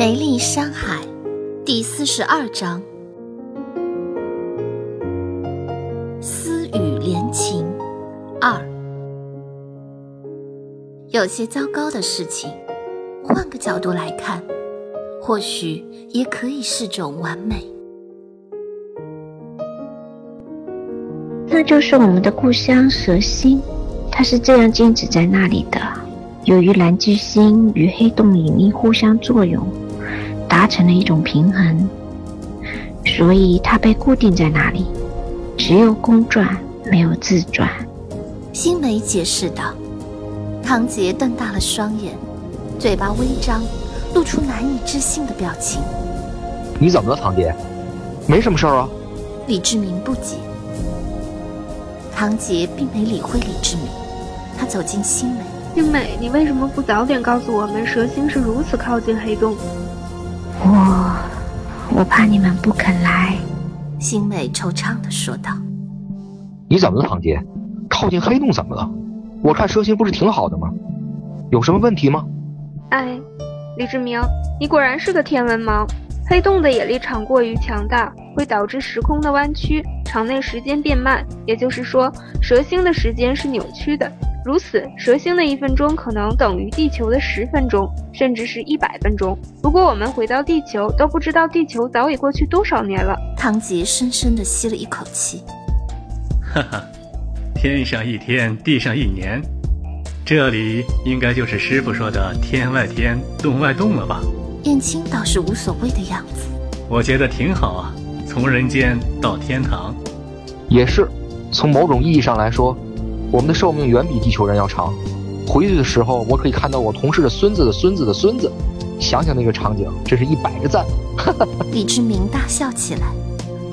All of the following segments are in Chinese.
梅丽山海第四十二章：私语连情二。有些糟糕的事情，换个角度来看，或许也可以是种完美。那就是我们的故乡蛇星，它是这样静止在那里的。由于蓝巨星与黑洞引力互相作用，达成了一种平衡，所以它被固定在那里，只有公转，没有自转。星梅解释道。汤杰瞪大了双眼，嘴巴微张，露出难以置信的表情。你怎么了，唐杰？没什么事儿啊。李志明不解。唐杰并没理会李志明，他走进星梅。星美，你为什么不早点告诉我们蛇星是如此靠近黑洞？我，我怕你们不肯来。星美惆怅地说道。你怎么了，唐杰？靠近黑洞怎么了？我看蛇星不是挺好的吗？有什么问题吗？哎，李志明，你果然是个天文盲。黑洞的引力场过于强大，会导致时空的弯曲，场内时间变慢。也就是说，蛇星的时间是扭曲的。如此，蛇星的一分钟可能等于地球的十分钟，甚至是一百分钟。如果我们回到地球，都不知道地球早已过去多少年了。唐吉深深地吸了一口气，哈哈，天上一天，地上一年，这里应该就是师傅说的天外天，洞外洞了吧？燕青倒是无所谓的样子。我觉得挺好啊，从人间到天堂。也是，从某种意义上来说。我们的寿命远比地球人要长，回去的时候我可以看到我同事的孙子的孙子的孙子，想想那个场景，真是一百个赞。李志明大笑起来，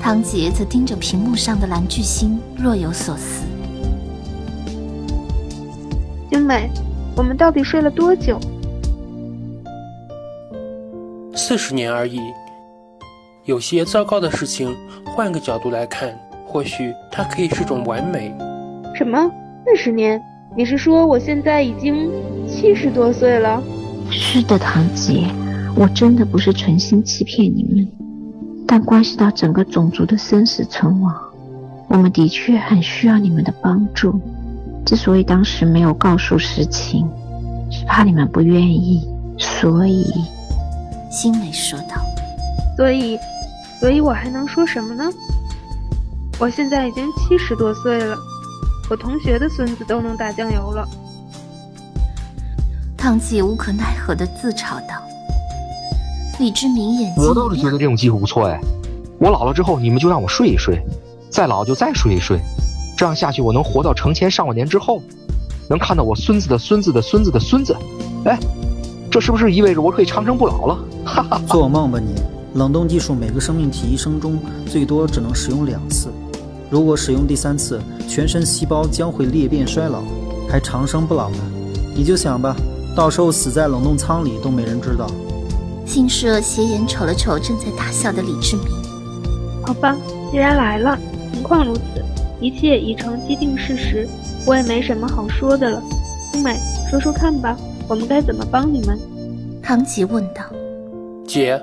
唐杰则盯着屏幕上的蓝巨星，若有所思。英美，我们到底睡了多久？四十年而已。有些糟糕的事情，换个角度来看，或许它可以是种完美。什么？四十年？你是说我现在已经七十多岁了？是的，堂姐，我真的不是存心欺骗你们，但关系到整个种族的生死存亡，我们的确很需要你们的帮助。之所以当时没有告诉实情，是怕你们不愿意，所以。心美说道。所以，所以我还能说什么呢？我现在已经七十多岁了。我同学的孙子都能打酱油了。汤姐无可奈何的自嘲道：“李志明眼睛……我倒是觉得这种机会不错哎。我老了之后，你们就让我睡一睡，再老就再睡一睡，这样下去我能活到成千上万年之后，能看到我孙子的孙子的孙子的孙子。哎，这是不是意味着我可以长生不老了？哈哈，做梦吧你！冷冻技术每个生命体一生中最多只能使用两次。”如果使用第三次，全身细胞将会裂变衰老，还长生不老呢。你就想吧，到时候死在冷冻舱里都没人知道。信社斜眼瞅了瞅正在大笑的李志明。好吧，既然来了，情况如此，一切已成既定事实，我也没什么好说的了。青美，说说看吧，我们该怎么帮你们？唐吉问道。姐，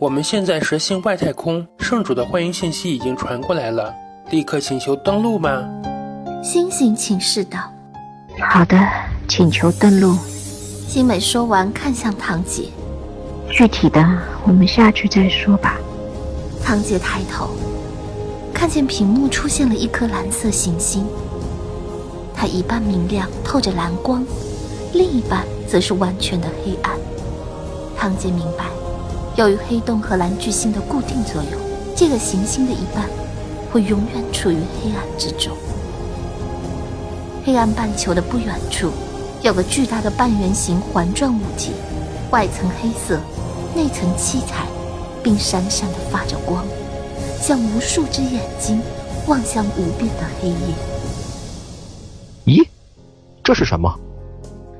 我们现在实行外太空，圣主的欢迎信息已经传过来了。立刻请求登录吗。星星请示道：“好的，请求登录。”星美说完，看向堂姐：“具体的，我们下去再说吧。”堂姐抬头，看见屏幕出现了一颗蓝色行星，它一半明亮，透着蓝光，另一半则是完全的黑暗。堂姐明白，由于黑洞和蓝巨星的固定作用，这个行星的一半。会永远处于黑暗之中。黑暗半球的不远处，有个巨大的半圆形环状物体，外层黑色，内层七彩，并闪闪的发着光，像无数只眼睛望向无边的黑夜。咦，这是什么？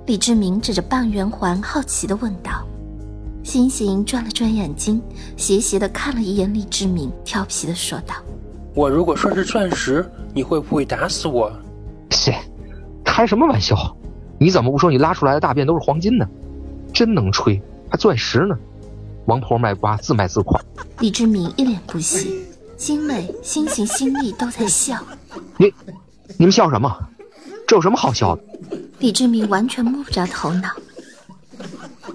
李志明指着半圆环，好奇的问道。星星转了转眼睛，斜斜的看了一眼李志明，调皮的说道。我如果说是钻石，你会不会打死我？切，开什么玩笑？你怎么不说你拉出来的大便都是黄金呢？真能吹，还钻石呢？王婆卖瓜，自卖自夸。李志明一脸不屑，星美、心情心力都在笑。你，你们笑什么？这有什么好笑的？李志明完全摸不着头脑。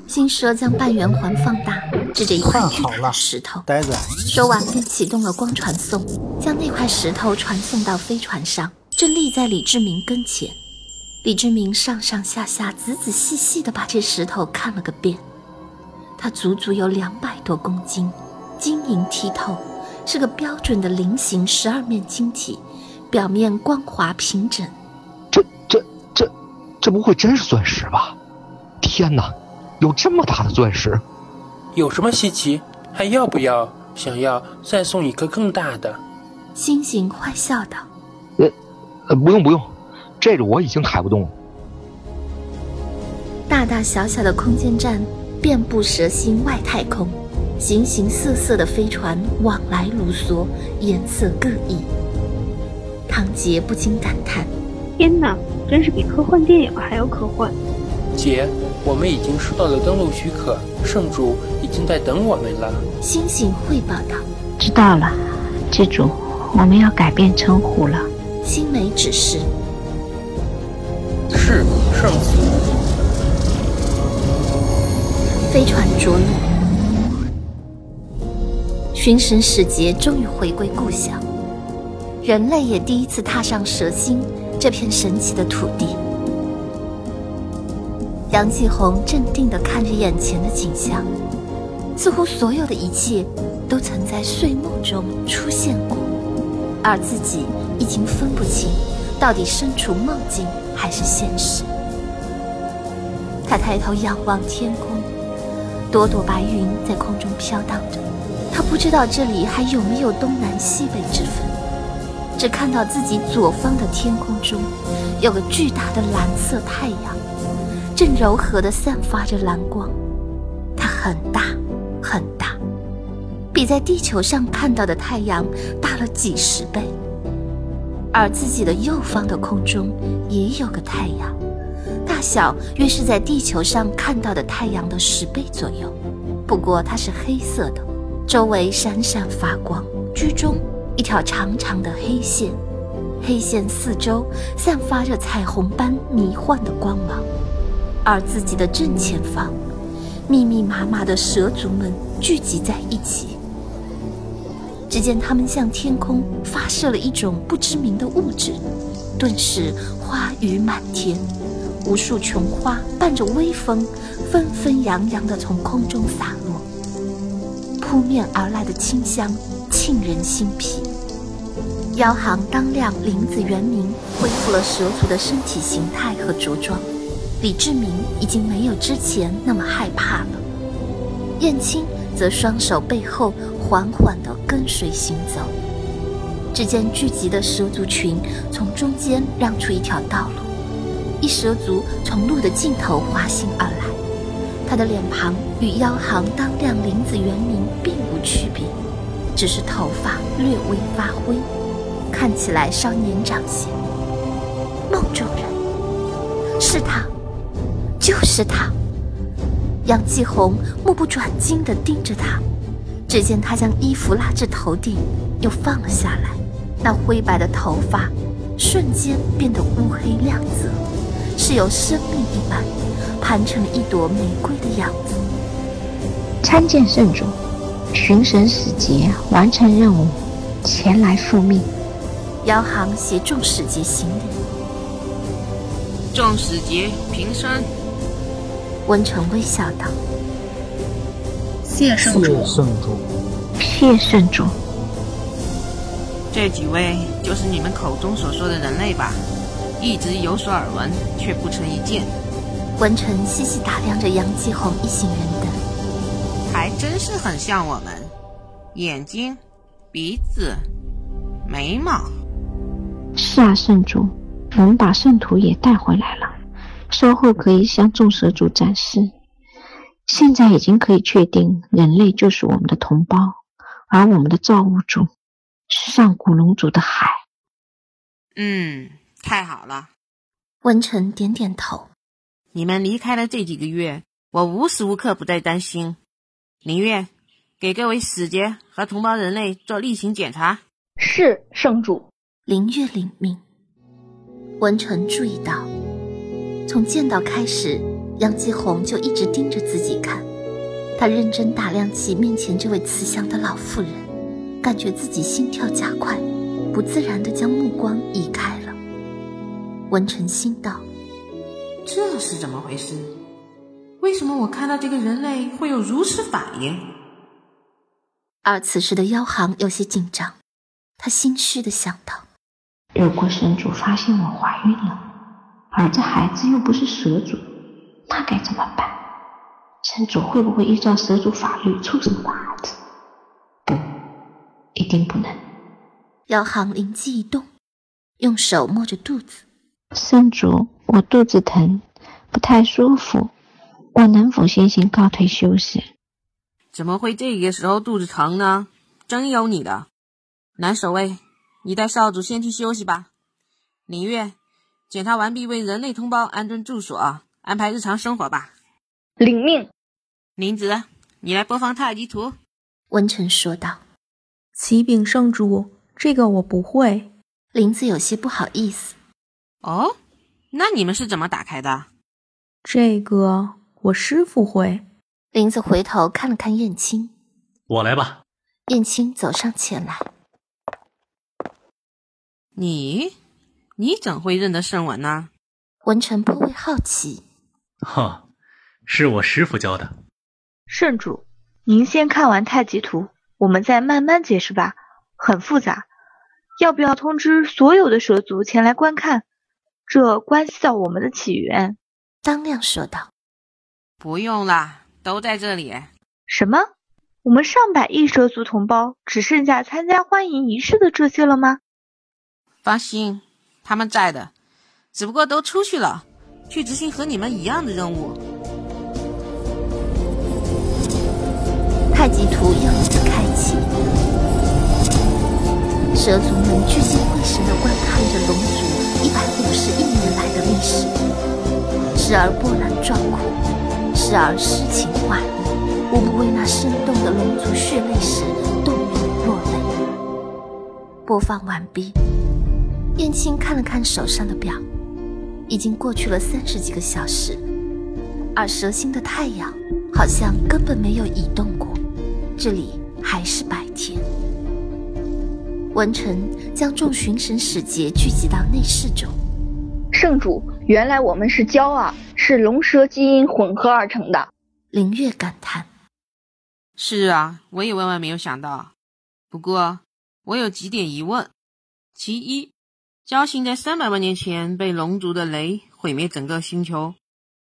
星蛇将半圆环放大，指着一块巨大的石头，呆子，说完便启动了光传送，将那块石头传送到飞船上，正立在李志明跟前。李志明上上下下、仔仔细细地把这石头看了个遍。它足足有两百多公斤，晶莹剔透，是个标准的菱形十二面晶体，表面光滑平整。这、这、这、这不会真是钻石吧？天哪，有这么大的钻石！有什么稀奇？还要不要？想要再送一个更大的？星星坏笑道：“呃，呃，不用不用，这个我已经抬不动了。”大大小小的空间站。遍布蛇星外太空，形形色色的飞船往来如梭，颜色各异。唐杰不禁感叹：“天哪，真是比科幻电影还要科幻！”姐，我们已经收到了登陆许可，圣主已经在等我们了。星星汇报道：“知道了，记住，我们要改变称呼了。”星梅指示：“是圣子。”飞船着陆，寻神使节终于回归故乡，人类也第一次踏上蛇星这片神奇的土地。杨继红镇定地看着眼前的景象，似乎所有的一切都曾在睡梦中出现过，而自己已经分不清到底身处梦境还是现实。他抬头仰望天空。朵朵白云在空中飘荡着，他不知道这里还有没有东南西北之分，只看到自己左方的天空中有个巨大的蓝色太阳，正柔和地散发着蓝光。它很大很大，比在地球上看到的太阳大了几十倍。而自己的右方的空中也有个太阳。大小约是在地球上看到的太阳的十倍左右，不过它是黑色的，周围闪闪发光，居中一条长长的黑线，黑线四周散发着彩虹般迷幻的光芒，而自己的正前方，密密麻麻的蛇族们聚集在一起。只见他们向天空发射了一种不知名的物质，顿时花雨满天。无数琼花伴着微风，纷纷扬扬地从空中洒落，扑面而来的清香沁人心脾。妖行当亮，林子元明恢复了蛇族的身体形态和着装，李志明已经没有之前那么害怕了。燕青则双手背后，缓缓地跟随行走。只见聚集的蛇族群从中间让出一条道路。一蛇族从路的尽头滑行而来，他的脸庞与妖行当量林子原名并无区别，只是头发略微发灰，看起来稍年长些。梦中人，是他，是他。杨继红目不转睛地盯着他，只见他将衣服拉至头顶，又放了下来，那灰白的头发瞬间变得乌黑亮泽。是有生命一般，盘成了一朵玫瑰的样子。参见圣主，巡神使节完成任务，前来复命。姚航携众使节行礼。众使节平身。温成微笑道：“谢圣主。”圣主。谢圣主。这几位就是你们口中所说的人类吧？一直有所耳闻，却不曾一见。文成细细打量着杨继红一行人等，还真是很像我们，眼睛、鼻子、眉毛。是啊，圣主，我们把圣徒也带回来了，稍后可以向众蛇族展示。现在已经可以确定，人类就是我们的同胞，而我们的造物主是上古龙族的海。嗯。太好了，文成点点头。你们离开了这几个月，我无时无刻不在担心，林月，给各位使节和同胞人类做例行检查。是圣主。林月领命。文成注意到，从见到开始，杨继红就一直盯着自己看。他认真打量起面前这位慈祥的老妇人，感觉自己心跳加快，不自然地将目光移开了。文成心道：“这是怎么回事？为什么我看到这个人类会有如此反应？”而此时的妖行有些紧张，他心虚地想到：“如果神主发现我怀孕了，而这孩子又不是蛇族，那该怎么办？”城主会不会依照蛇族法律处死我的孩子？不，一定不能。姚航灵机一动，用手摸着肚子。圣主，我肚子疼，不太舒服，我能否先行告退休息？怎么会这个时候肚子疼呢？真有你的！南守卫，你带少主先去休息吧。林月，检查完毕，为人类同胞安顿住所，安排日常生活吧。领命。林子，你来播放太极图。文成说道：“启禀圣主，这个我不会。”林子有些不好意思。哦，那你们是怎么打开的？这个我师傅会。林子回头看了看燕青，我来吧。燕青走上前来。你，你怎会认得圣文呢？文成颇为好奇。哈，是我师傅教的。圣主，您先看完太极图，我们再慢慢解释吧。很复杂，要不要通知所有的蛇族前来观看？这关系到我们的起源。张亮说道：“不用啦，都在这里。”什么？我们上百亿蛇族同胞只剩下参加欢迎仪式的这些了吗？放心，他们在的，只不过都出去了，去执行和你们一样的任务。太极图又一次开启，蛇族们聚精会神的观看着龙族一百五十亿年来的历史，时而波澜壮阔，时而诗情画意，无不为那生动的龙族血泪史动容落泪。播放完毕，燕青看了看手上的表，已经过去了三十几个小时，而蛇星的太阳好像根本没有移动过。这里还是白天。文成将众巡神使节聚集到内室中。圣主，原来我们是蛟啊，是龙蛇基因混合而成的。林月感叹：“是啊，我也万万没有想到。不过我有几点疑问。其一，蛟星在三百万年前被龙族的雷毁灭整个星球，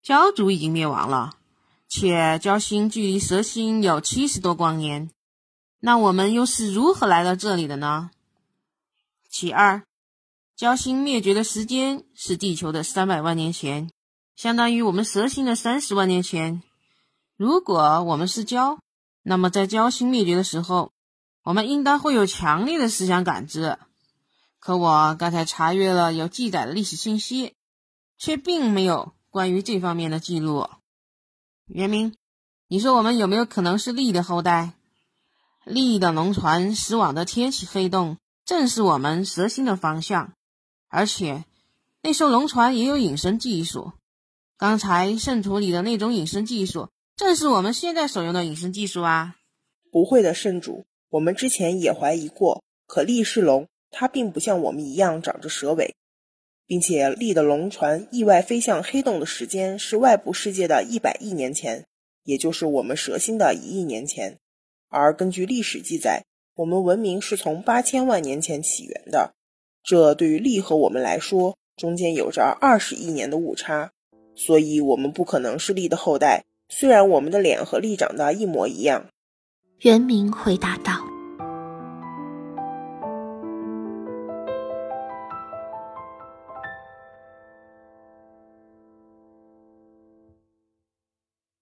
蛟族已经灭亡了。”且蛟星距离蛇星有七十多光年，那我们又是如何来到这里的呢？其二，蛟星灭绝的时间是地球的三百万年前，相当于我们蛇星的三十万年前。如果我们是蛟，那么在蛟星灭绝的时候，我们应当会有强烈的思想感知。可我刚才查阅了有记载的历史信息，却并没有关于这方面的记录。元明，你说我们有没有可能是力的后代？力的龙船驶往的天启黑洞，正是我们蛇星的方向。而且，那艘龙船也有隐身技术。刚才圣徒里的那种隐身技术，正是我们现在所用的隐身技术啊！不会的，圣主，我们之前也怀疑过。可力是龙，它并不像我们一样长着蛇尾。并且，力的龙船意外飞向黑洞的时间是外部世界的一百亿年前，也就是我们蛇星的一亿年前。而根据历史记载，我们文明是从八千万年前起源的。这对于力和我们来说，中间有着二十亿年的误差，所以我们不可能是力的后代。虽然我们的脸和力长得一模一样。元明回答道。